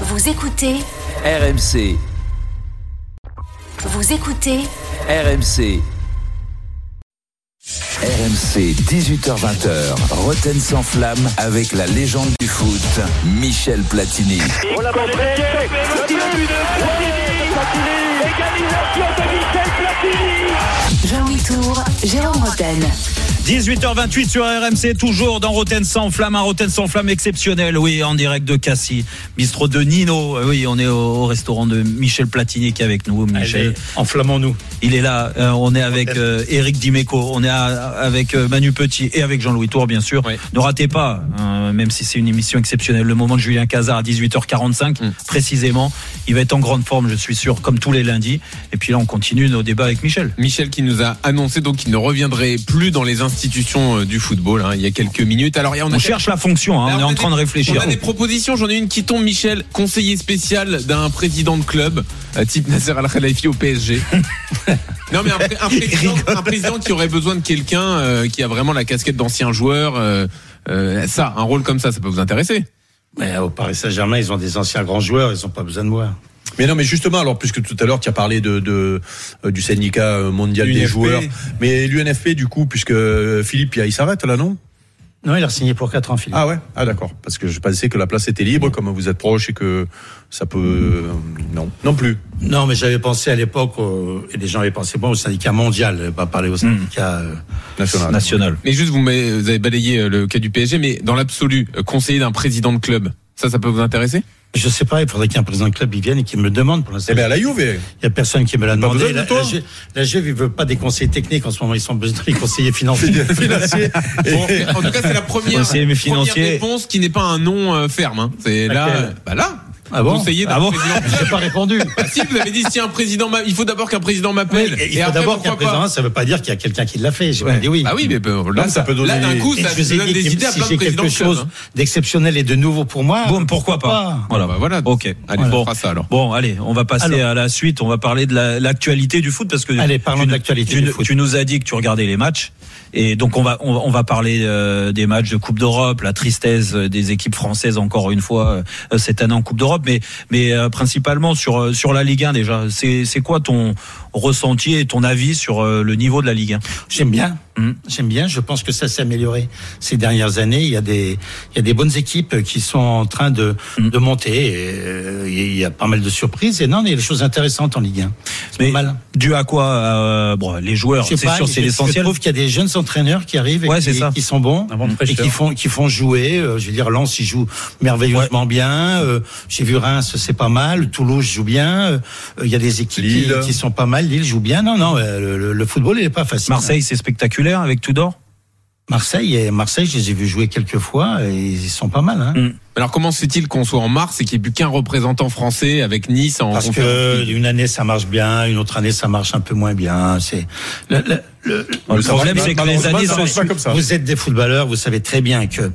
Vous écoutez RMC, Vous écoutez RMC. RMC 18h20h, Roten sans flamme avec la légende du foot, Michel Platini. Jean-Louis Tour, Jérôme Roten. 18h28 sur RMC, toujours dans Roten sans flamme, un Roten sans flamme exceptionnel, oui, en direct de Cassis, bistrot de Nino, Euh, oui, on est au, au restaurant de Michel Platini qui est avec nous, Michel. Enflammons-nous. Il est là, euh, on est avec euh, Eric Dimeco, on est à- avec euh, Manu Petit et avec Jean-Louis Tour, bien sûr. Oui. Ne ratez pas, hein, même si c'est une émission exceptionnelle, le moment de Julien Cazard à 18h45, Mm. précisément. Il va être en grande forme, je suis sûr, comme tous les lundis. Et puis là, on continue nos débats avec Michel. Michel qui nous a annoncé donc qu'il ne reviendrait plus dans les institutions euh, du football hein, il y a quelques minutes. Alors on, On a cherche la fonction, hein, on est en a train des- de réfléchir. On a des propositions, j'en ai une qui tombe Michel, conseiller spécial d'un président de club euh, type Nasser Al Khelaifi au PSG. non mais un, pré- un président, un président qui aurait besoin de quelqu'un euh, qui a vraiment la casquette d'ancien joueur euh, euh, ça, un rôle comme ça, ça peut vous intéresser? Mais au Paris Saint-Germain, ils ont des anciens grands joueurs, ils n'ont pas besoin de moi. Mais non, mais justement, alors puisque tout à l'heure tu as parlé de, de euh, du syndicat mondial des joueurs, mais l'UNFP du coup, puisque euh, Philippe, il s'arrête là, non? Non, il a signé pour 4 ans, Philippe. Ah ouais, ah d'accord, parce que je pensais que la place était libre, comme vous êtes proche et que ça peut, euh, non, non plus. Non, mais j'avais pensé à l'époque, au- et les gens avaient pensé bon, au syndicat mondial, pas parler au syndicat. euh, National. National. Mais juste vous, avez balayé euh, le cas du PSG, mais dans l'absolu, euh, conseiller d'un président de club, ça, ça peut vous intéresser? Je sais pas, il faudrait qu'un président de club il vienne et qu'il me le demande pour l'instant. Eh bien, à la Juve. Il y a personne qui me l'a demandé. La, toi la, Juve- la Juve, ils veulent pas des conseillers techniques en ce moment, ils sont besoin des conseillers financiers. Bon, en tout cas, c'est la première, première financier. réponse qui n'est pas un nom euh, ferme. hein. C'est là, bah là, Ah bon conseiller d'un Ah bon président. J'ai pas répondu. Bah si, vous avez dit si un président, il faut d'abord qu'un président m'appelle. Et il faut d'abord qu'un président, ça veut pas dire qu'il y a quelqu'un qui l'a fait. J'ai pas dit oui. Bah oui, mais là, mais ça peut donner là, d'un coup, ça donne des idées à si plein de j'ai présidents quelque chose hein. d'exceptionnel et de nouveau pour moi. Bon, pourquoi pas Voilà. Bah voilà. Ok. Allez, Bon. on fera ça alors. Bon, allez, on va passer Alors. à la suite. On va parler de la- l'actualité du foot parce que Allez, parlons tu, de l'actualité tu- du foot. tu nous as dit que tu regardais les matchs et donc on va on, on va parler euh, des matchs de Coupe d'Europe, la tristesse euh, des équipes françaises encore une fois euh, cette année en Coupe d'Europe, mais mais euh, principalement sur euh, sur la Ligue 1 déjà. C'est c'est quoi ton ressenti et ton avis sur euh, le niveau de la Ligue 1 J'aime bien. Mhm. J'aime bien. Je pense que ça s'est amélioré ces dernières années. Il y a des, il y a des bonnes équipes qui sont en train de, Mhm. de monter. Et, euh, il y a pas mal de surprises. Et non, il y a des choses intéressantes en Ligue 1. C'est Mais pas mal. dû à quoi euh, Bon, les joueurs, Je c'est pas, sûr, je- c'est Je l'essentiel. trouve qu'il y a des jeunes entraîneurs qui arrivent et Ouais, qui, sont bons et qui font, qui font jouer. Euh, Je veux dire, Lens, il joue merveilleusement bien. Euh, J'ai vu Reims, c'est pas mal. Toulouse joue bien. Euh, Il y a des équipes qui, sont pas mal. Lille joue bien. Non, non, le, le- le football, il est pas facile. Marseille, c'est spectaculaire avec Tudor. Marseille et Marseille, je les ai vus jouer quelques fois et ils sont pas mal. Hein. Mm. Alors comment se fait-il qu'on soit en mars et qu'il n'y ait plus qu'un représentant français avec Nice en Parce que une année ça marche bien, une autre année ça marche un peu moins bien. C'est le, le- le- Le problème, c'est que les années ça se marche pas comme ça. vous êtes des footballeurs, vous savez très bien que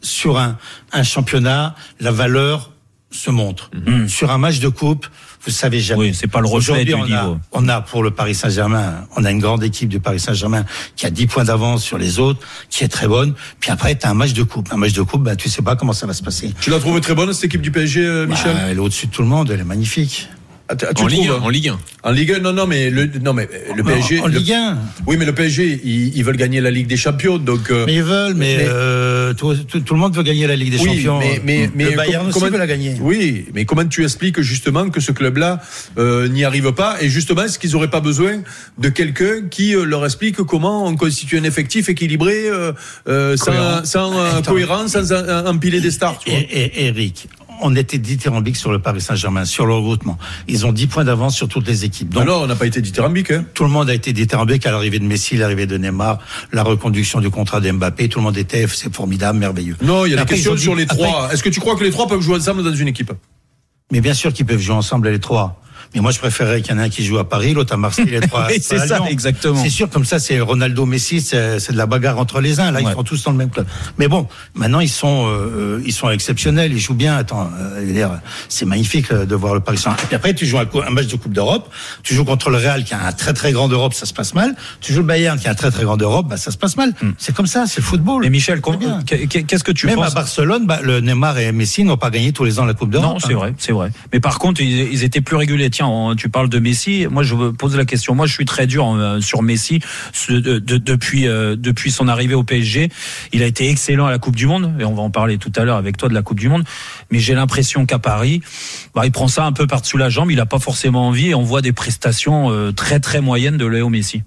sur un, un championnat, la valeur se montre. Mhm. Sur un match de coupe, vous savez jamais. Oui, c'est pas le reflet Aujourd'hui, du on a, niveau. on a pour le Paris Saint-Germain, on a une grande équipe du Paris Saint-Germain qui a 10 points d'avance sur les autres, qui est très bonne. Puis après, tu as un match de coupe. Un match de coupe, ben, tu sais pas comment ça va se passer. Tu l'as trouvé très bonne cette équipe du PSG, euh, Michel? Bah, elle est au-dessus de tout le monde, elle est magnifique. Ah, tu- ah, tu en, trouves, Ligue, hein en Ligue 1. En Ligue 1, non, non, mais le, non, mais le PSG. en, le- Ligue 1. oui, mais le PSG, ils, ils veulent gagner la Ligue des Champions, donc. euh, Mais ils veulent, mais, Mais- euh, tout, tout- tout le monde veut gagner la Ligue des oui, Champions. mais, mais, mais le Bayern com- aussi comment- veut la gagner. Oui, mais comment tu expliques justement que ce club-là euh, n'y arrive pas et justement est-ce qu'ils n'auraient pas besoin de quelqu'un qui leur explique comment on constitue un effectif équilibré, euh, euh, sans, euh, cohérence, sans empiler des stars. Tu vois. Et, et- Eric, on était dithyrambique sur le Paris Saint-Germain, sur le regroupement. Ils ont 10 points d'avance sur toutes les équipes. Donc, Alors, on n'a pas été dithyrambique. Hein. tout le monde a été dithyrambique à l'arrivée de Messi, l'arrivée de Neymar, la reconduction du contrat d'Mbappé. Tout le monde était, c'est formidable, merveilleux. Non, il y a des Après, questions dit- sur les trois. Est-ce que tu crois que les trois peuvent jouer ensemble dans une équipe? Mais bien sûr qu'ils peuvent jouer ensemble les trois. Mais moi, je préférerais qu'il y en ait un qui joue à Paris, l'autre à Marseille, les trois. Oui, c'est ça, Lyon. exactement. C'est sûr, comme ça, c'est Ronaldo, Messi, c'est de la bagarre entre les uns. Là, Ouais. ils sont tous dans le même club. Mais bon, maintenant, ils sont, euh, ils sont exceptionnels, ils jouent bien. Attends, euh, c'est magnifique euh, de voir le Paris Saint-Germain. Et puis après, tu joues un, match de Coupe d'Europe, tu joues contre le Real qui a un très très grand Europe, ça se passe mal. Tu joues le Bayern qui a un très très grand Europe, bah ça se passe mal. C'est comme ça, c'est le football. Et Michel, qu'est- qu'est-ce que tu Même penses à Barcelone, bah, le Neymar et Messi n'ont pas gagné tous les ans la Coupe d'Europe. Non, c'est hein. vrai, c'est vrai. Mais par contre, ils, ils étaient plus réguliers. Tiens, on- tu parles de Messi. Moi, je pose la question. Moi, je suis très dur euh, sur Messi Ce- de- de- depuis euh, depuis son arrivée au PSG. Il a été excellent à la Coupe du Monde et on va en parler tout à l'heure avec toi de la Coupe du Monde. Mais j'ai l'impression qu'à Paris, bah, il prend ça un peu par-dessous la jambe. Il a pas forcément envie et on voit des prestations euh, très très moyennes de Léo Messi.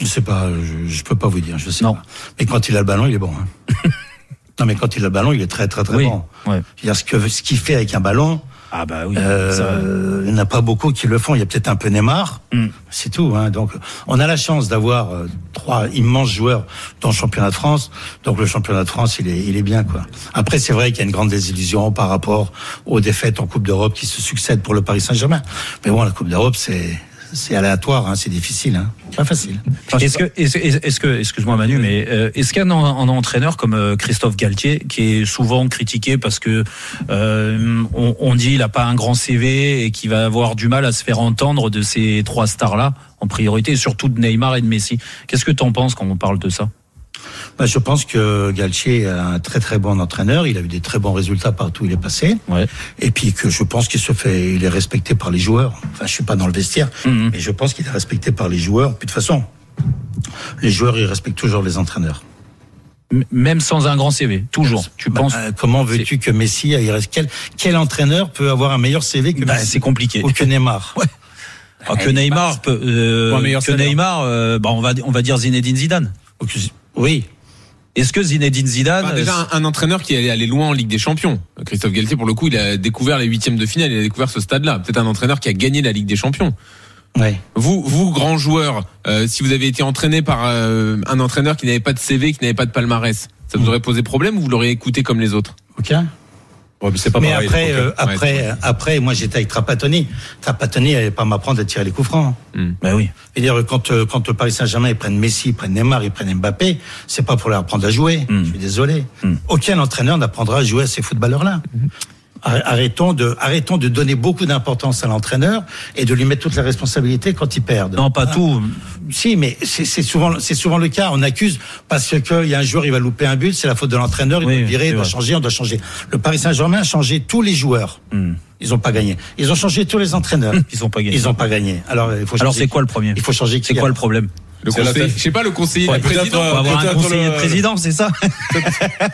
Je sais pas, je, je peux pas vous dire, je sais Non. pas. Mais quand il a le ballon, il est bon. hein. non, mais quand il a le ballon, il est très très très Oui, bon. ouais. Dire, ce que ce qu'il fait avec un ballon, Ah bah oui. euh, il n'y en a pas beaucoup qui le font. Il y a peut-être un peu Neymar, Mm. c'est tout. Hein. Donc, on a la chance d'avoir euh, trois immenses joueurs dans le championnat de France. Donc, le championnat de France, il est, il est bien quoi. Après, c'est vrai qu'il y a une grande désillusion par rapport aux défaites en Coupe d'Europe qui se succèdent pour le Paris Saint-Germain. Mais bon, la Coupe d'Europe, c'est c'est aléatoire, hein, c'est difficile, hein. pas facile. Est-ce que, excuse-moi Manu, mais euh, est-ce qu'il y a un, un entraîneur comme euh, Christophe Galtier qui est souvent critiqué parce que euh, on, on dit il a pas un grand CV et qui va avoir du mal à se faire entendre de ces trois stars-là en priorité, et surtout de Neymar et de Messi. Qu'est-ce que tu en penses quand on parle de ça? Bah, je pense que Galtier est un très très bon entraîneur. Il a eu des très bons résultats partout où il est passé. Ouais. Et puis que je pense qu'il se fait, il est respecté par les joueurs. Enfin, je suis pas dans le vestiaire, Mhm. mais je pense qu'il est respecté par les joueurs. Puis de toute façon, les joueurs, ils respectent toujours les entraîneurs. Même sans un grand CV, toujours. Tu Bah, penses euh, comment veux-tu que Messi, il reste quel, quel entraîneur peut avoir un meilleur CV que Bah, Messi? c'est compliqué. ou que Neymar? Ouais. Ah, que Neymar peut, euh, que salaire. Neymar, euh, bah, on va on va dire Zinedine Zidane. Oui. Est-ce que Zinedine Zidane Enfin, déjà, un, un entraîneur qui est allé loin en Ligue des Champions. Christophe Galtier, pour le coup, il a découvert les huitièmes de finale, il a découvert ce stade-là. Peut-être un entraîneur qui a gagné la Ligue des Champions. Ouais. Vous, vous, grand joueur, euh, si vous avez été entraîné par euh, un entraîneur qui n'avait pas de CV, qui n'avait pas de palmarès, ça vous aurait posé problème ou vous l'auriez écouté comme les autres? Ok. Ouais, mais c'est pas Mais pareil, après, euh, après, après, moi j'étais avec Trapattoni. Trapattoni, il allait pas m'apprendre à tirer les coups francs. Bah oui. C'est-à-dire quand euh, quand le Paris Saint-Germain ils prennent Messi, ils prennent Neymar, ils prennent Mbappé, c'est pas pour leur apprendre à jouer. Mm. Je suis désolé. Mm. Aucun entraîneur n'apprendra à jouer à ces footballeurs-là. Arr- Arrêtons de arrêtons de donner beaucoup d'importance à l'entraîneur et de lui mettre toutes les responsabilités quand ils perdent. Non, pas Ah. tout. Si, mais c'est souvent c'est souvent le cas. On accuse parce que il y a un joueur il va louper un but, c'est la faute de l'entraîneur, il Oui, doit virer, il doit changer, on doit changer. Le Paris Saint-Germain a changé tous les joueurs. Hmm. Ils ont pas gagné. Ils ont changé tous les entraîneurs. Ils ont pas gagné. Ils ont pas gagné. Alors il faut Alors changer c'est quoi le premier Il faut changer C'est quoi le problème Le conseiller, je sais pas, le conseiller, Ouais, peut-être, président. euh, avoir un conseiller le- de président, c'est ça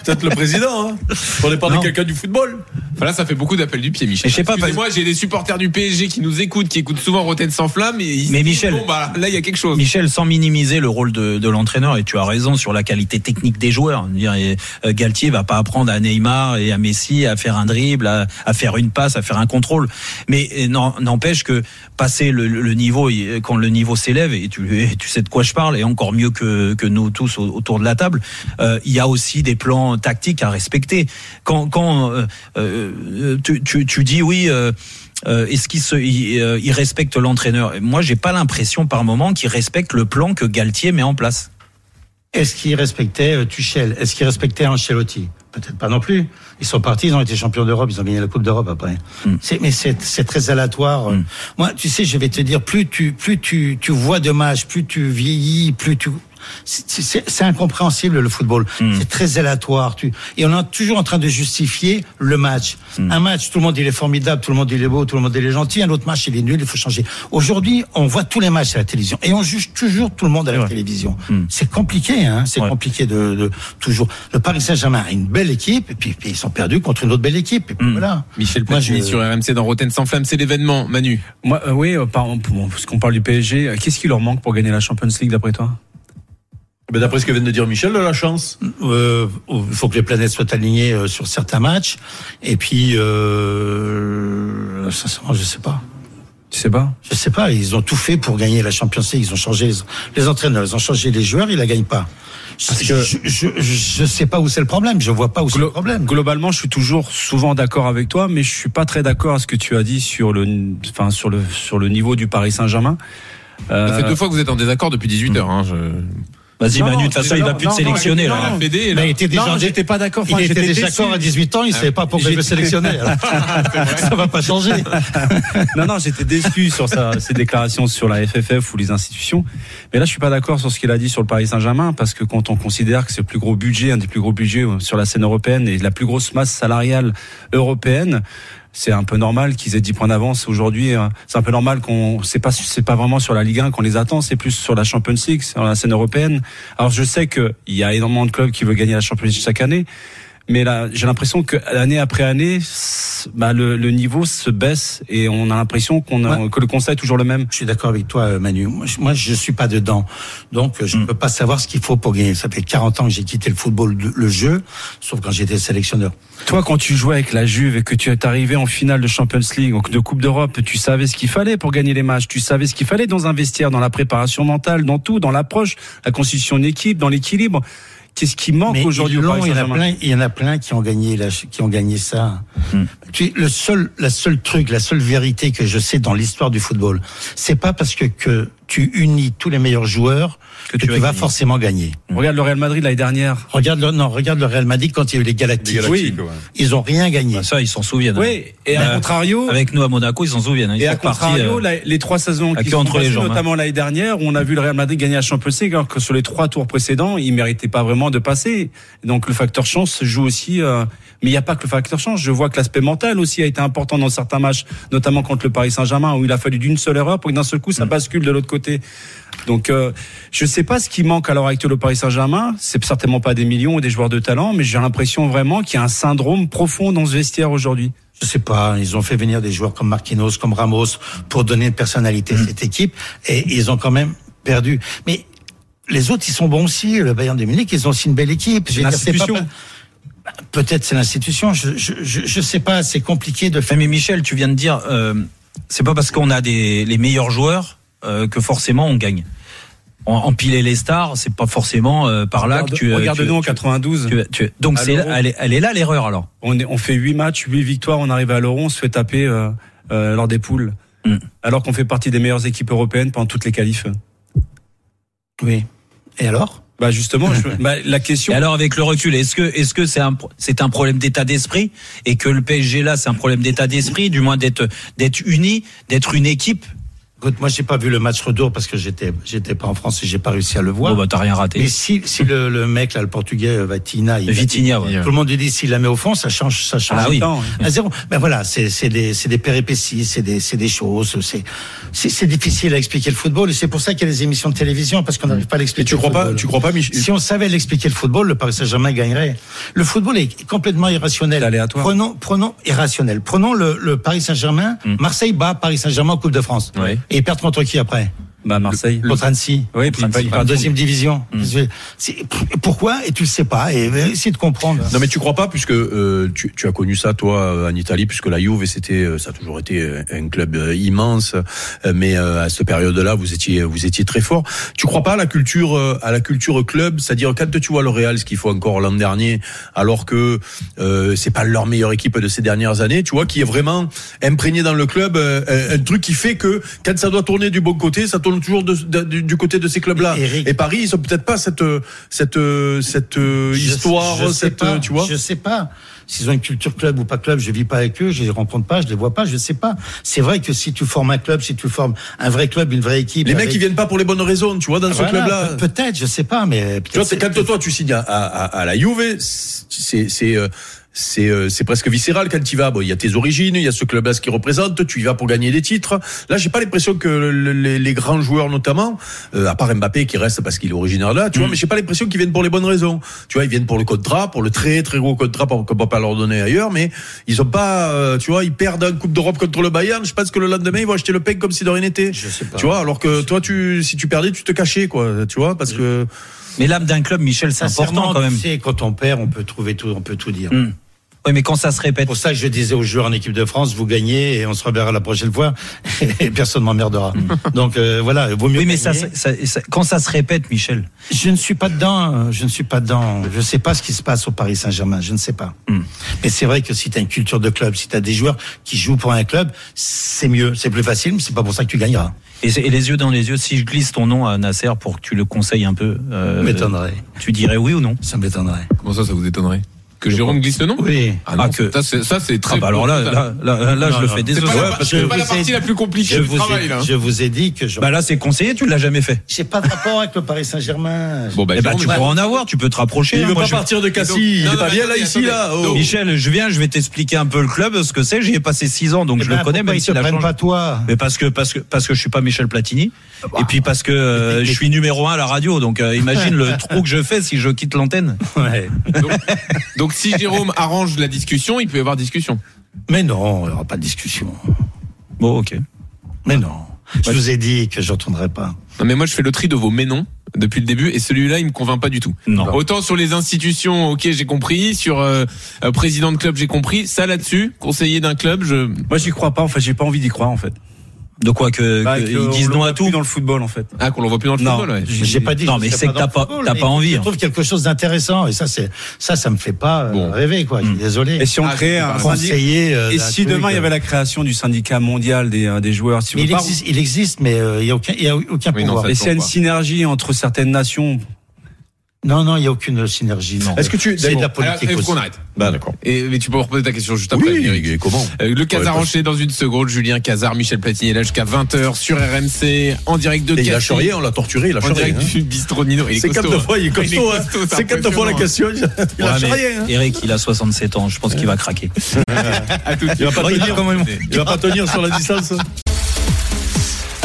Peut-être le président, hein. On est pas de quelqu'un du football. Enfin, là, ça fait beaucoup d'appels du pied, Michel. Mais je sais pas, Excusez-moi, j'ai des supporters du PSG qui nous écoutent, qui écoutent souvent Rotten sans flamme, et ils se Mais disent, Michel- bon, bah, là, il y a quelque chose. Michel, sans minimiser le rôle de, de l'entraîneur, et tu as raison sur la qualité technique des joueurs. Dire, euh, Galtier va pas apprendre à Neymar et à Messi à faire un dribble, à, à faire une passe, à faire un contrôle. Mais euh, n'empêche que passer le, le niveau, il- quand le niveau s'élève, et tu, et tu sais de quoi je parle, et encore mieux que, que nous tous au- autour de la table, euh, il y a aussi des plans tactiques à respecter. Quand, euh, euh, tu, dis oui. est-ce qu'il respecte l'entraîneur? Moi, j'ai pas l'impression par moment qu'il respecte le plan que Galtier met en place. Est-ce qu'ils respectaient euh, Tuchel? Est-ce qu'ils respectaient Ancelotti? Peut-être pas non plus. Ils sont partis, ils ont été champions d'Europe, ils ont gagné la Coupe d'Europe après. Mm. C'est, mais c'est, c'est très aléatoire. Mm. Moi, tu sais, je vais te dire, plus tu, plus tu, tu vois de matchs, plus tu vieillis, plus tu, c'est, c'est- c'est incompréhensible le football. Mm. C'est très aléatoire. Tu, et on est toujours en train de justifier le match. Mm. Un match, tout le monde il est formidable, tout le monde il est beau, tout le monde il est gentil. Un autre match, il est nul, il faut changer. Aujourd'hui, on voit tous les matchs à la télévision et on juge toujours tout le monde à la Ouais. télévision. Mm. C'est compliqué, hein. C'est Ouais. compliqué de, de toujours. Le Paris Saint-Germain a une belle équipe et puis, puis ils sont perdus contre une autre belle équipe. Et puis voilà. Michel Moi, Platini je- sur RMC dans Rotten sans flamme, c'est l'événement. Manu. Moi, euh, oui, euh, par, bon, parce qu'on parle du PSG, euh, qu'est-ce qui leur manque pour gagner la Champions League d'après toi? Ben, D'après ce que vient de dire Michel, la chance. Euh, il faut que les planètes soient alignées euh, sur certains matchs. Et puis, euh, sincèrement, je sais pas. Tu sais pas? Je sais pas, ils ont tout fait pour gagner la Champions League. Ils ont changé les, les entraîneurs, ils ont changé les joueurs, ils la gagnent pas. Parce je, que- je, je, je sais pas où c'est le problème. Je vois pas où c'est le problème. Globalement, je suis toujours souvent d'accord avec toi, mais je suis pas très d'accord à ce que tu as dit sur le, enfin sur le sur le niveau du Paris Saint-Germain. Euh, Ça fait deux fois que vous êtes en désaccord depuis 18 heures. Hein, je... Vas-y Manu, de toute façon, il va plus te sélectionner non, là. Fédé, là. Mais il était déjà, non, j'étais pas d'accord. il était déjà d'accord à 18 ans, il savait pas pourquoi il sélectionnait. alors. Ça va pas changer. Non, non, j'étais déçu sur sa, ses déclarations sur la FFF ou les institutions. Mais là, je suis pas d'accord sur ce qu'il a dit sur le Paris Saint-Germain parce que quand on considère que c'est le plus gros budget, un des plus gros budgets euh, sur la scène européenne et la plus grosse masse salariale européenne, c'est un peu normal qu'ils aient 10 points d'avance aujourd'hui. hein. C'est un peu normal qu'on, c'est pas, c'est pas vraiment sur la Ligue 1 qu'on les attend, c'est plus sur la Champions League, sur la scène européenne. Alors, je sais qu'il y a énormément de clubs qui veulent gagner la Champions League chaque année. Mais là, j'ai l'impression que année après année, bah, le, le niveau se baisse et on a l'impression qu'on a, que le constat est toujours le même. Je suis d'accord avec toi, euh, Manu. Moi, je- je suis pas dedans. Donc, euh, je ne peux pas savoir ce qu'il faut pour gagner. Ça fait 40 ans que j'ai quitté le football, le jeu, sauf quand j'étais sélectionneur. Toi, quand tu jouais avec la Juve et que tu es arrivé en finale de Champions League, donc de Coupe d'Europe, tu savais ce qu'il fallait pour gagner les matchs. Tu savais ce qu'il fallait dans un vestiaire, dans la préparation mentale, dans tout, dans l'approche, la constitution d'équipe, dans l'équilibre. Qu'est-ce qui manque aujourd'hui au Paris il y en a Saint-Germain plein, il y en a plein qui ont gagné, la- qui ont gagné ça. Tu- le seul, la seule truc, la seule vérité que je sais dans l'histoire du football, c'est pas parce que, que tu unis tous les meilleurs joueurs que, tu, vas forcément gagner. Regarde le Real Madrid l'année dernière. Regarde le, non, regarde le Real Madrid quand il y a eu les Galactiques. Oui. Ils ont rien gagné. Bah, ça, ils s'en souviennent. hein. Oui, et à Euh, contrario, Avec nous à Monaco, ils s'en souviennent. hein. Ils Et sont à contrario, euh, la- les trois saisons qui sont entre les passées, jambes, hein. notamment l'année dernière, où on a vu le Real Madrid gagner la Champions League, alors que sur les trois tours précédents, il méritait pas vraiment de passer. Donc le facteur chance joue aussi. euh, mais il n'y a pas que le facteur chance. Je vois que l'aspect mental aussi a été important dans certains matchs, notamment contre le Paris Saint-Germain, où il a fallu d'une seule erreur pour que d'un seul coup Mm. ça bascule de l'autre côté. Donc euh, je sais pas ce qui manque à l'heure actuelle au Paris Saint-Germain. C'est certainement pas des millions ou des joueurs de talent, mais j'ai l'impression vraiment qu'il y a un syndrome profond dans ce vestiaire aujourd'hui. Je sais pas, ils ont fait venir des joueurs comme Marquinhos, comme Ramos pour donner une personnalité Mm. à cette équipe et ils ont quand même perdu. Mais les autres, ils sont bons aussi. Le Bayern de Munich, ils ont aussi une belle équipe. L'institution. Bah, Peut-être c'est l'institution. Je, je, je, je sais pas. C'est compliqué de faire. Mais Michel, tu viens de dire, euh, c'est pas parce qu'on a des les meilleurs joueurs euh, que forcément on gagne. En- Empiler les stars, c'est pas forcément euh, par là que tu. euh, Regarde-nous en tu- 92. tu- tu- donc c'est elle, est- elle est là l'erreur alors. On, est, on fait 8 matchs, 8 victoires, on arrive à l'Euro, on se fait taper euh, euh, lors des poules. Mm. Alors qu'on fait partie des meilleures équipes européennes pendant toutes les qualifs. Oui. Et alors? Bah justement, je- bah, la question. Et alors avec le recul, est-ce que est-ce que c'est un pro- c'est un problème d'état d'esprit? Et que le PSG là c'est un problème d'état d'esprit, du moins d'être d'être uni, d'être une équipe. Écoute, moi, j'ai pas vu le match retour parce que j'étais, j'étais pas en France et j'ai pas réussi à le voir. Bon bah t'as rien Mais raté. si, si le, le mec là, le portugais euh, Vitinha, il, Vitinha, ouais. tout le monde lui dit s'il la met au fond, ça change, ça change. Ah oui. Attends, à zéro. Ben voilà, c'est c'est des c'est des péripéties, c'est des c'est des choses, c'est c'est c'est difficile à expliquer le football et c'est pour ça qu'il y a des émissions de télévision parce qu'on n'arrive pas à Et l'expliquer. tu le crois pas, football. tu crois pas, Michel Si on savait l'expliquer le football, le Paris Saint-Germain gagnerait. Le football est complètement irrationnel. Aléatoire. Prenons, prenons irrationnel. Prenons le, le Paris Saint-Germain. Marseille bat Paris Saint-Germain en Coupe de France. Ouais. Et perdent contre qui après Bah Marseille. Contre Annecy. Oui, en deuxième division. C'est- Pourquoi Et tu le sais pas. Et essaye de comprendre. Non mais tu crois pas puisque euh, tu, tu as connu ça toi euh, en Italie puisque la Juve c'était euh, ça a toujours été euh, un club immense mais euh, à cette période-là vous étiez vous étiez très fort. Tu crois pas à la culture à la culture club, c'est-à-dire quand tu vois le Real ce qu'il faut encore l'an dernier alors que euh, c'est pas leur meilleure équipe de ces dernières années, tu vois qui est vraiment imprégné dans le club euh, un, un truc qui fait que quand ça doit tourner du bon côté, ça tourne toujours de- de- du, côté de ces clubs-là. Et Paris, ils ont peut-être pas cette cette cette euh, Je- histoire, je sais cette pas, tu vois. Je sais pas. S'ils ont une culture club ou pas club, je vis pas avec eux, je les rencontre pas, je les vois pas, je sais pas. C'est vrai que si tu formes un club, si tu formes un vrai club, une vraie équipe. Les mecs, ils viennent pas pour les bonnes raisons, tu vois, dans ce club-là. pe- Peut-être, je sais pas, mais. Tu vois, c'est quand toi tu signes à, à, à la Juve, c'est c'est euh, c'est presque viscéral quand tu y vas. Bon, il y a tes origines, il y a ce club-là ce qui représente. Tu y vas pour gagner des titres. Là, j'ai pas l'impression que le- les, les grands joueurs, notamment, euh, à part Mbappé qui reste parce qu'il est originaire là, tu vois, mais j'ai pas l'impression qu'ils viennent pour les bonnes raisons. Tu vois, ils viennent pour le contrat, pour le très très gros contrat qu'on peut pas leur donner ailleurs, mais ils ont pas, euh, tu vois, ils perdent en Coupe d'Europe contre le Bayern. Je pense que le lendemain ils vont acheter le pain comme si de rien n'était. Je sais pas. Tu vois, alors que toi, tu si tu perdais, tu te cachais, quoi. Tu vois, parce que Mais l'âme d'un club, Michel, c'est important quand même. Tu sais, quand on perd, on peut trouver tout, on peut tout dire. Mm. Oui, mais quand ça se répète. pour ça que je disais aux joueurs en équipe de France, vous gagnez et on se reverra la prochaine fois et personne m'emmerdera. Donc euh, voilà, vaut mieux. Oui, mais ça, ça- ça- quand ça se répète, Michel. Je ne suis pas dedans. euh, Je ne suis pas dedans. Je ne sais pas ce qui se passe au Paris Saint-Germain. Je ne sais pas. Hmm. Mais c'est vrai que si tu as une culture de club, si tu as des joueurs qui jouent pour un club, c'est mieux, c'est plus facile. Mais c'est pas pour ça que tu gagneras. Et, les yeux dans les yeux, si je glisse ton nom à Nasser pour que tu le conseilles un peu, euh, m'étonnerait. tu dirais oui ou non? Ça m'étonnerait. Comment ça, ça vous étonnerait? Que Jérôme glisse le nom Oui. Ah non, Ah, que- ça c'est ça c'est très. Ah bah alors là, là, là, là, Non, je le non. fais désolé. la, c'est que pas la partie la plus compliquée Je du vous, travail ai, là. je vous ai dit que je. Bah là, c'est conseillé, tu l'as jamais fait. J'ai pas de rapport avec le Paris Saint-Germain. Bon bah, Eh bah, tu bah, pourras en avoir, tu peux te rapprocher. Il hein, veut pas je- partir de donc- Cassis. non, Il non, est pas bien là, ici, là. Oh. Donc, Michel, je viens, je vais t'expliquer un peu le club, ce que c'est. J'y ai passé six ans, donc Eh je ben, le connais, pourquoi même ils s'il te a prennent changé. pas toi Mais parce que parce que parce que je suis pas Michel Platini, et puis parce que euh, je suis numéro un à la radio, donc euh, imagine le trou que je fais si je quitte l'antenne. Ouais. Donc si Jérôme arrange la discussion, il peut y avoir discussion. Mais non, il n'y aura pas de discussion. Bon, ok. Mais non. Je vous ai dit que je retournerai pas. Non, mais moi je fais le tri de vos mais non depuis le début et celui-là il me convainc pas du tout. Non. Autant sur les institutions, ok j'ai compris, sur euh, euh, président de club j'ai compris, ça là-dessus, conseiller d'un club, je Moi, j'y crois pas. En fait, j'ai pas envie d'y croire, en fait. De quoi que, Bah, que ils disent le non voit à plus tout. dans le football, en fait. ah qu'on le voit plus dans le Non, football. Ouais. j'ai- pas dit. Non, mais c'est que t'as pas- t'as pas envie, Je hein. trouve quelque chose d'intéressant et ça, c'est ça, ça me fait pas euh, Bon. rêver quoi. Je suis désolé. Et si on Ah, créait c'est un conseiller. euh, Et si truc, demain il y euh, avait la création du syndicat mondial des, euh, des joueurs, si il pas- existe, il existe, mais euh, il y a aucun, il y a aucun Oui, pouvoir. et s'il y a une synergie entre certaines nations, Non, non, il y a aucune synergie. Non. Est-ce que tu. c'est de la Alors, politique il faut aussi. qu'on arrête. Bah, d'accord. Et mais tu peux me reposer ta question juste après. Oui, Eric. et comment Euh, le Casar Ouais, enchaîné dans une seconde, Julien Casar, Michel Platini est là jusqu'à 20h sur RMC, en direct de Et il lâche rien, on l'a torturé, il lâche en rien. direct hein. du bistrot Nino. Il est C'est costaud, quatre hein. fois, il est costaud, hein. C'est quatre fois la question. Il Ouais, lâche rien. hein. Eric, il a 67 ans. Je pense qu'il va craquer. À tout de Il va pas tenir, il va pas tenir sur la distance.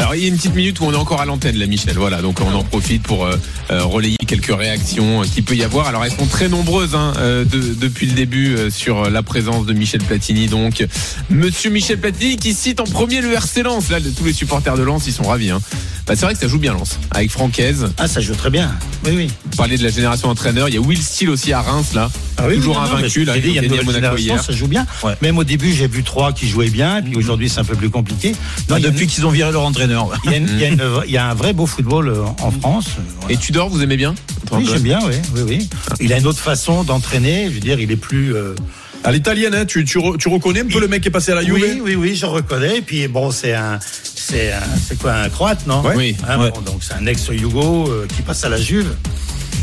Alors il y a une petite minute où on est encore à l'antenne là Michel, voilà, donc on en profite pour euh, euh, relayer quelques réactions euh, qu'il peut y avoir. Alors elles sont très nombreuses hein, de- depuis le début sur la présence de Michel Platini. Donc Monsieur Michel Platini qui cite en premier le RC Lens. Là tous les supporters de Lens ils sont ravis. Hein. Bah, c'est vrai que ça joue bien Lens avec Francaise. Ah, ça joue très bien. Oui, oui. On parlait de la génération entraîneur. Il y a Will Steele aussi à Reims là. Ah oui, Toujours invaincu là. Il y a nouvelle Monaco hier. ça joue bien. Ouais. Même au début, j'ai vu trois qui jouaient bien, puis aujourd'hui, c'est un peu plus compliqué. Non, Ah, a depuis une- qu'ils ont viré leur entraîneur. il y, a une- il y a une- il y a un vrai beau football euh, en France. euh, voilà. Et Tudor, vous aimez bien Oui, j'aime bien, oui, oui, oui. Il a une autre façon d'entraîner. Je veux dire, il est plus. euh, À l'italienne, hein, tu, tu, re- tu reconnais un peu le mec qui est passé à la Juve? Oui, oui, oui, je reconnais. Et puis bon, c'est un, c'est un, c'est quoi, un croate, non? Oui. Hein, Ouais. bon, donc c'est un ex-Yugo euh, qui passe à la Juve.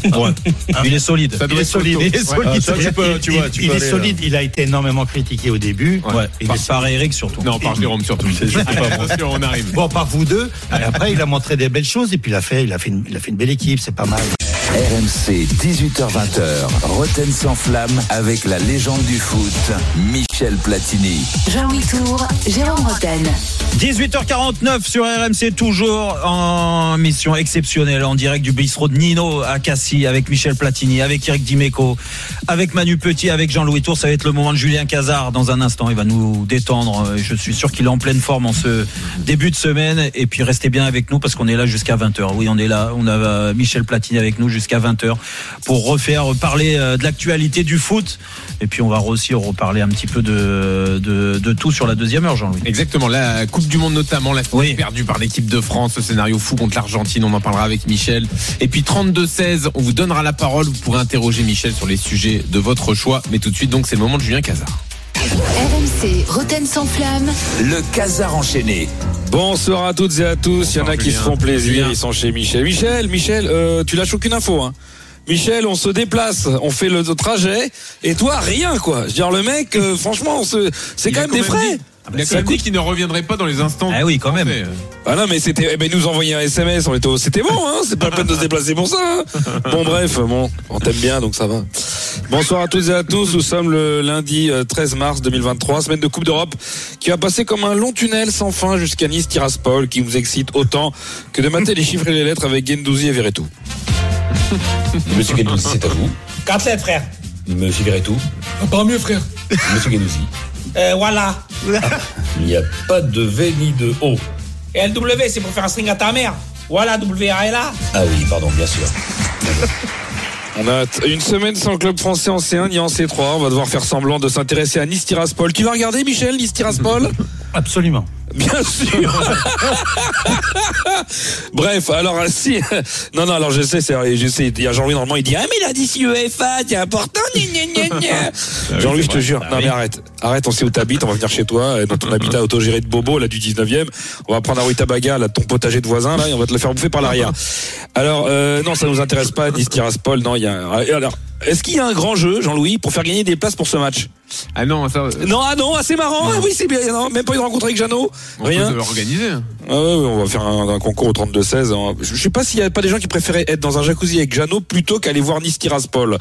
Ouais. Il est solide. Il est solide. Il est solide. Ah, ça, tu peux- tu Il- vois, tu il peux est aller, solide. Il a été énormément critiqué au début. Ouais. Il Par, est- par Eric surtout. Non, par Jérôme surtout. Attention, on arrive. Bon, par vous deux. Et après, il a montré des belles choses et puis il a fait, il a fait, une, il a fait une belle équipe. C'est pas mal. RMC 18h20h, Roten sans flamme avec la légende du foot, Michel Platini. Jean-Louis Tour, Jérôme Roten. 18h49 sur RMC, toujours en mission exceptionnelle, en direct du bistrot de Nino à Cassis, avec Michel Platini, avec Eric Dimeco, avec Manu Petit, avec Jean-Louis Tour. Ça va être le moment de Julien Cazard dans un instant. Il va nous détendre. Je suis sûr qu'il est en pleine forme en ce début de semaine. Et puis restez bien avec nous parce qu'on est là jusqu'à 20h. Oui, on est là. On a euh, Michel Platini avec nous jusqu'à 20h pour refaire parler euh, de l'actualité du foot. Et puis on va aussi reparler un petit peu de, de, de tout sur la deuxième heure, Jean-Louis. Exactement, la Coupe du Monde notamment, la finale Oui. perdue par l'équipe de France, le scénario fou contre l'Argentine, on en parlera avec Michel. Et puis 32-16, on vous donnera la parole, vous pourrez interroger Michel sur les sujets de votre choix. Mais tout de suite, donc, c'est le moment de Julien Cazard. RMC, Roten sans flamme. Le casar enchaîné. Bonsoir à toutes et à tous. Il y en a qui Julien. se font plaisir. Julien. Ils sont chez Michel. Michel, Michel, euh, tu lâches aucune info. Hein. Michel, on se déplace, on fait le trajet, et toi rien quoi. Je veux dire le mec, euh, franchement, on se- c'est quand même des même frais. dit- Il a quand même dit qu'il ne reviendrait pas dans les instants. Ah oui, quand même. Ah non mais c'était, eh ben nous envoyer un SMS, on était, au- c'était bon, hein. C'est pas la peine de se déplacer pour ça. hein. Bon bref, bon, on t'aime bien donc ça va. Bonsoir à toutes et à tous. Nous sommes le lundi euh, 13 mars 2023, semaine de Coupe d'Europe, qui va passer comme un long tunnel sans fin jusqu'à Nice Tiraspol, qui nous excite autant que de mater les chiffres et les lettres avec Gendouzi et Verretou. Monsieur Guédouzi, c'est à vous. Quatre lettres, frère. Monsieur Verretou, Pas mieux, frère. Monsieur Guédouzi. Euh, voilà. Il n'y a pas de V ni de O. Et LW, c'est pour faire un string à ta mère. Voilà, W-A-L-A. Ah oui, pardon, bien sûr. On a une semaine sans club français en C1 ni en C3. On va devoir faire semblant de s'intéresser à Nice Tiraspol. Tu vas regarder, Michel, Nice Tiraspol? Absolument. Bien sûr. Bref, alors si non non alors je sais c'est je sais il y a Jean-Louis normalement il dit ah mais il a dit si UEFA c'est important gna. Jean-Louis je te jure. Non mais arrête. Arrête on sait où t'habites on va venir chez toi euh, dans ton habitat autogéré de Bobo là du 19e on va prendre un Ruitabaga là ton potager de voisin là et on va te le faire bouffer par l'arrière. Alors euh, non ça nous intéresse pas Nice Tiraspol. Non il y a alors est-ce qu'il y a un grand jeu Jean-Louis pour faire gagner des places pour ce match Ah non, ça. non ah non ah, c'est marrant ah oui c'est bien non, même pas eu de rencontre avec Jeannot On rien peut organiser. ah ouais, on va faire un, un concours au 32-16. hein. Je je sais pas s'il y a pas des gens qui préféraient être dans un jacuzzi avec Jeannot plutôt qu'aller voir Nice Tiraspol.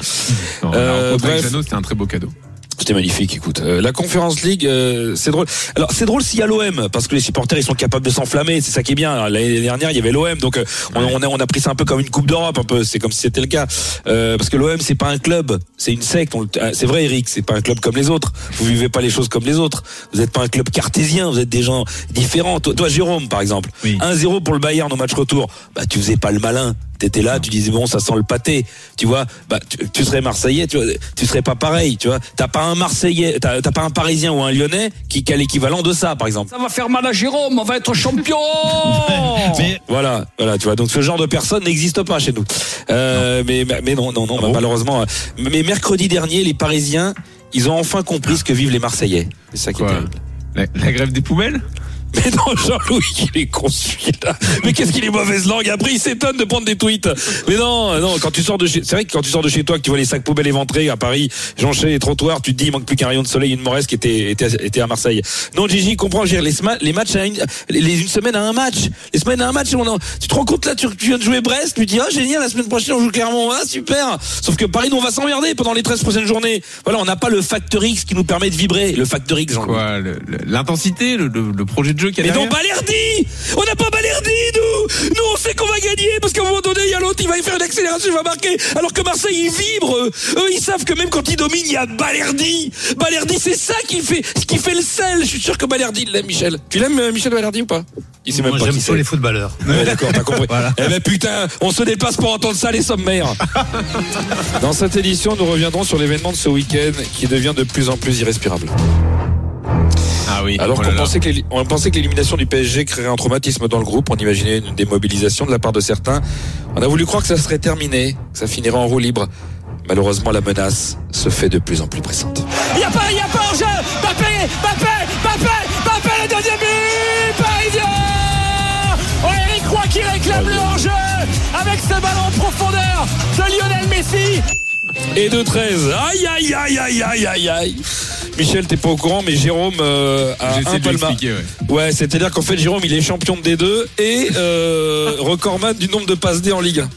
Non, Euh, la rencontre avec bref. Jeannot, c'était un très beau cadeau. C'était magnifique, écoute. Euh, la Conference League, euh, c'est drôle. Alors, c'est drôle s'il y a l'OM, parce que les supporters, ils sont capables de s'enflammer. C'est ça qui est bien. L'année dernière, il y avait l'OM, donc euh, on, on a, on a pris ça un peu comme une Coupe d'Europe, un peu. C'est comme si c'était le cas. Euh, parce que l'OM, c'est pas un club, c'est une secte. C'est vrai, Eric, c'est pas un club comme les autres. Vous vivez pas les choses comme les autres. Vous êtes pas un club cartésien, vous êtes des gens différents. Toi, toi, Jérôme, par exemple, Oui. 1-0 pour le Bayern au match retour. Bah, tu faisais pas le malin. T'étais là, tu disais bon, ça sent le pâté, tu vois. Bah, tu, tu serais Marseillais, tu, vois, tu serais pas pareil, tu vois. T'as pas un Marseillais, t'as t'as pas un Parisien ou un Lyonnais qui, qui a l'équivalent de ça, par exemple. Ça va faire mal à Jérôme, on va être champion Mais Voilà, voilà, tu vois. Donc ce genre de personne n'existe pas chez nous. Euh, mais mais non, non, non, bah, malheureusement. euh, Mais mercredi dernier, les Parisiens, ils ont enfin compris ce que vivent les Marseillais. C'est ça qui est terrible. La, la grève des poubelles? Mais non, Jean-Louis, il est con celui-là. Mais qu'est-ce qu'il est mauvaise langue? Après, il s'étonne de prendre des tweets. Mais non, non, quand tu sors de chez, c'est vrai que quand tu sors de chez toi, que tu vois les sacs poubelles éventrés à Paris, jonchés les trottoirs, tu te dis, il manque plus qu'un rayon de soleil, une Moresse qui était, était, était à Marseille. Non, Gigi, comprends, dire, les, les matchs à une, les, une semaine à un match. Les semaines à un match, on en- tu te rends compte là, tu, tu viens de jouer Brest, tu dis, ah, génial, la semaine prochaine, on joue Clermont, ah, super. Sauf que Paris, nous, on va s'emmerder pendant les 13 prochaines journées. Voilà, on n'a pas le facteur X qui nous permet de vibrer. Le facteur X, Jean-Louis. L'intensité, le, projet de qu'il y a Mais non, Balerdi On n'a pas Balerdi, nous Nous, on sait qu'on va gagner, parce qu'à un moment donné, il y a l'autre, il va y faire une accélération, il va marquer. Alors que Marseille, ils vibrent. Eux, ils savent que même quand ils dominent, il y a Balerdi. Balerdi, c'est ça qui fait, ce qui fait le sel. Je suis sûr que Balerdi, il l'aime, Michel. Tu l'aimes, euh, Michel Balerdi, ou pas? Il sait même Moi, pas j'aime les footballeurs. Ouais, d'accord, t'as compris. Eh ben putain, on se déplace pour entendre ça, les sommaires. Dans cette édition, nous reviendrons sur l'événement de ce week-end qui devient de plus en plus irrespirable. Ah oui. Alors oh qu'on pensait que l'éli- on pensait que l'élimination du PSG créerait un traumatisme dans le groupe, on imaginait une démobilisation de la part de certains. On a voulu croire que ça serait terminé, que ça finirait en roue libre. Malheureusement, la menace se fait de plus en plus pressante. Il n'y a pas, il a pas hors-jeu Mbappé, Mbappé, Mbappé, Mbappé, le deuxième but Parisien Oh, Eric Roy qui réclame le hors-jeu avec ce ballon en profondeur de Lionel Messi Et de 13. Aïe, aïe, aïe, aïe, aïe, aïe, aïe. Michel, t'es pas au courant, mais Jérôme euh, a un l'expliquer, ouais. Ouais, c'est-à-dire qu'en fait, Jérôme, il est champion de D2 et euh, recordman du nombre de passes D en Ligue 1.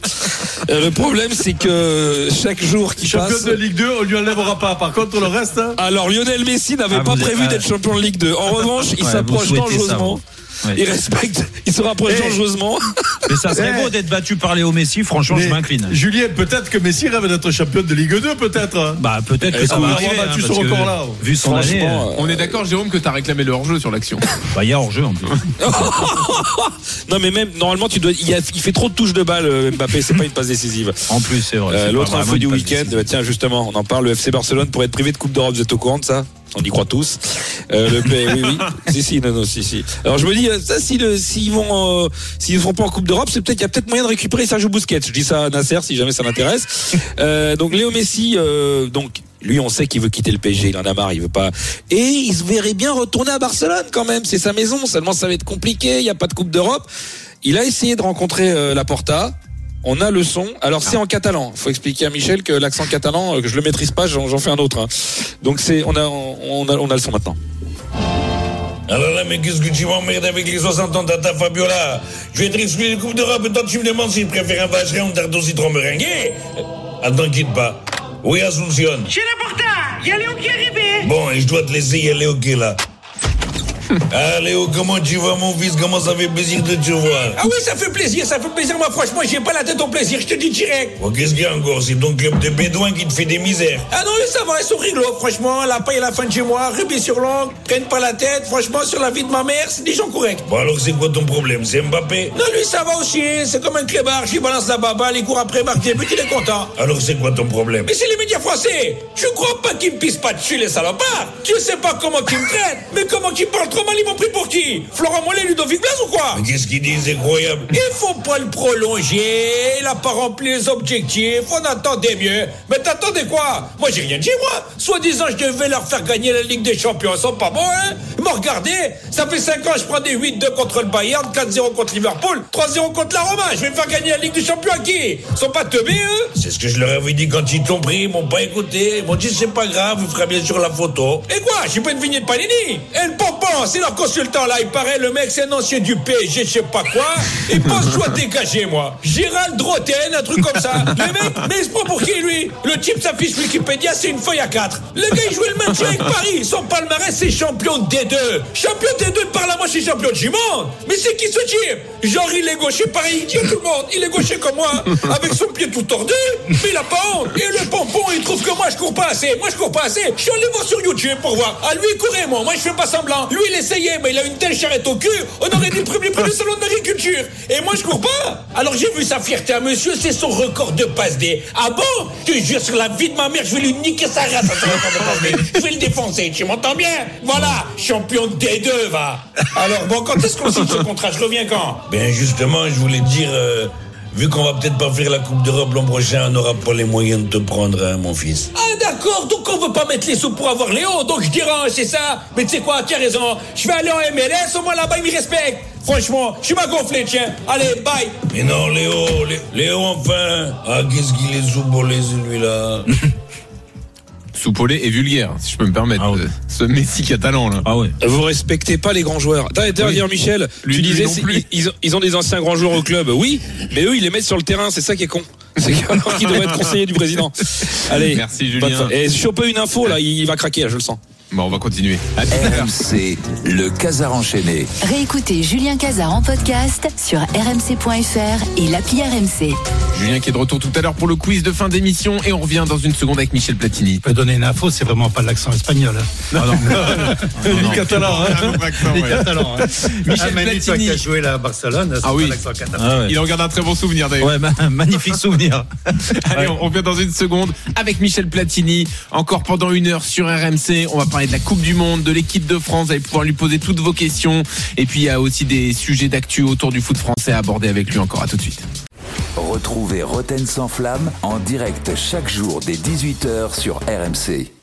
Euh, le problème, c'est que chaque jour qui Champion passe... de Ligue 2, on lui enlèvera pas. Par contre, le reste. hein, Alors Lionel Messi n'avait Ah, pas prévu d'être champion de Ligue 2. En revanche, il s'approche ça, dangereusement. Ouais. Il respecte, il se rapproche Eh. dangereusement. Mais ça serait Eh. beau d'être battu par Léo Messi, franchement, je m'incline. Julien, peut-être que Messi rêve d'être champion de Ligue 2, peut-être. Bah peut-être que ça va arriver. battu hein, ce parce que record-là. Vu son année, Franchement, euh, On est d'accord, Jérôme, que t'as réclamé le hors-jeu sur l'action. bah il y a hors jeu en plus. non mais même normalement tu dois, il, y a- il fait trop de touches de balle euh, Mbappé, c'est pas une passe décisive. En plus, c'est vrai. Euh, L'autre info du week-end, bah, tiens justement, on en parle. Le FC Barcelone pourrait être privé de Coupe d'Europe. Vous êtes au courant de ça? On y croit tous. Euh, le P- oui, oui. si, si, non, non, si, si. Alors je me dis, euh, ça, si le, s'ils vont, euh, s'ils ne vont pas en Coupe d'Europe, c'est peut-être, il y a peut-être moyen de récupérer Sergio Busquets. Je dis ça à Nasser si jamais ça l'intéresse. Euh, donc Léo Messi, euh, donc lui, on sait qu'il veut quitter le PSG, il en a marre, il veut pas. Et il se verrait bien retourner à Barcelone quand même. C'est sa maison. Seulement, ça va être compliqué. Il n'y a pas de Coupe d'Europe. Il a essayé de rencontrer euh, Laporta. On a le son. Alors c'est en catalan. Il faut expliquer à Michel que l'accent catalan, euh, que je le maîtrise pas, j'en fais un autre. hein. Donc c'est, on a, on a, on a le son maintenant. Alors là, mais qu'est-ce que tu m'emmerdes avec les 60 ans de ta Fabiola? Je vais être exclu des Coupes d'Europe et toi tu me demandes si je préfère un vacherin ou un tarte citron meringué Attends, quitte pas. Oui, Asuncion. Chez la Porta, il y a Léo qui est arrivé Bon, et je dois te laisser y aller, ok, là. Ah Léo, comment tu vas mon fils? Comment ça fait plaisir de te voir? Ah oui, ça fait plaisir, ça fait plaisir. Moi, franchement, j'ai pas la tête au plaisir, je te dis direct. Bon, qu'est-ce qu'il y a encore? C'est ton club de bédouins qui te fait des misères. Ah non, ça va, ils sont rigolos, franchement. La paille à la fin de chez moi, rubis sur l'ongle, prennent pas la tête. Franchement, sur la vie de ma mère, c'est des gens corrects. Bon alors c'est quoi ton problème? C'est Mbappé? Non, lui, ça va aussi. C'est comme un clébard. J'y balance la baba, il court après, marque des buts, il est content. Alors c'est quoi ton problème? Mais c'est les médias français. Je crois pas qu'ils me pissent pas dessus, les salopards. Tu sais pas comment qu'ils me traitent, mais comment qu'ils parlent mal, ils m'ont pris pour qui? Florent Mollet, Ludovic Blas ou quoi? Mais qu'est-ce qu'il dit C'est incroyable. Il faut pas le prolonger, il a pas rempli les objectifs, on attendait mieux. Mais t'attendais quoi? Moi j'ai rien dit moi. Soi-disant je devais leur faire gagner la Ligue des Champions, ils sont pas bons hein Mais regardez, ça fait 5 ans je prends des 8-2 contre le Bayern, 4-0 contre Liverpool, 3-0 contre la Roma. Je vais faire gagner la Ligue des Champions à qui? Ils sont pas teubés eux C'est ce que je leur avais dit quand ils t'ont pris, ils m'ont pas écouté. Ils m'ont dit c'est pas grave, vous ferez bien sur la photo. Et quoi? J'ai pas une vignette Panini Et le pompon, c'est leur consultant là, il paraît le mec c'est un ancien du PSG, je sais pas quoi. Il pense soit dégagé moi. Gérald Droten, un truc comme ça. Le mec, mais se prend pour qui lui? Le type s'affiche Wikipédia, c'est une feuille à 4. Le gars il jouait le maintien avec Paris, son palmarès c'est champion de D2. Champion de D2 par là moi suis champion du monde. Mais c'est qui ce type? Genre il est gaucher pareil, il à tout le monde, il est gaucher comme moi, avec son pied tout tordu, mais il a pas honte. Et le pompon il trouve que moi je cours pas assez, moi je cours pas assez. Je suis allé voir sur YouTube pour voir. Ah lui il courait moi, moi je fais pas semblant. Lui il essayait, mais il a une telle charrette au cul, on aurait dit premier prix du salon de l'agriculture. Et moi je cours pas. Alors j'ai vu sa fierté à monsieur, c'est son record de passe D. Ah bon? Je te jure sur la vie de ma mère, je vais lui niquer sa race. Je vais le défoncer, tu m'entends bien? Voilà, champion de D2 va. Alors bon, quand est-ce qu'on signe ce contrat? Je reviens quand? Ben justement, je voulais dire, euh, vu qu'on va peut-être pas faire la Coupe d'Europe l'an prochain, on n'aura pas les moyens de te prendre, hein, mon fils. Ah d'accord, donc on veut pas mettre les sous pour avoir Léo, donc je dirais, c'est ça. Mais tu sais quoi, tu as raison, je vais aller en MLS, au moins là-bas ils me respectent. Franchement, je m'as gonflé, tiens. Allez, bye. Mais non, Léo, Lé- Léo, enfin Ah, qu'est-ce qu'il est sous-bolé, celui-là Soupolé et vulgaire, si je peux me permettre. Euh, Ce Messi catalan là. Ah ouais. Vous respectez pas les grands joueurs. D'ailleurs, d'ailleurs, Michel, Lui- tu lui disais ils, ils ont des anciens grands joueurs au club. Oui, mais eux, ils les mettent sur le terrain. C'est ça qui est con. C'est alors qu'ils devraient être conseillers du président. Allez. Merci, Julien. Et si on peut une info, là, il va craquer, là, je le sens. Bon, on va continuer. RMC, le Casar enchaîné. Réécoutez Julien Cazard en podcast sur rmc.fr et l'appli RMC. Julien qui est de retour tout à l'heure pour le quiz de fin d'émission et on revient dans une seconde avec Michel Platini. Je peux donner une info, c'est vraiment pas l'accent espagnol. hein. Ni catalan, hein. Ni catalan. hein. Michel Ah, Platini. qui as joué là à Barcelone, Ah oui. Ah ouais. Il en garde un très bon souvenir d'ailleurs. Ouais, ma- magnifique souvenir. Allez, on revient dans une seconde avec Michel Platini. Encore pendant une heure sur RMC. On va de la Coupe du Monde, de l'équipe de France. Vous allez pouvoir lui poser toutes vos questions. Et puis, il y a aussi des sujets d'actu autour du foot français à aborder avec lui encore. À tout de suite. Retrouvez Roten sans flamme en direct chaque jour dès 18h sur RMC.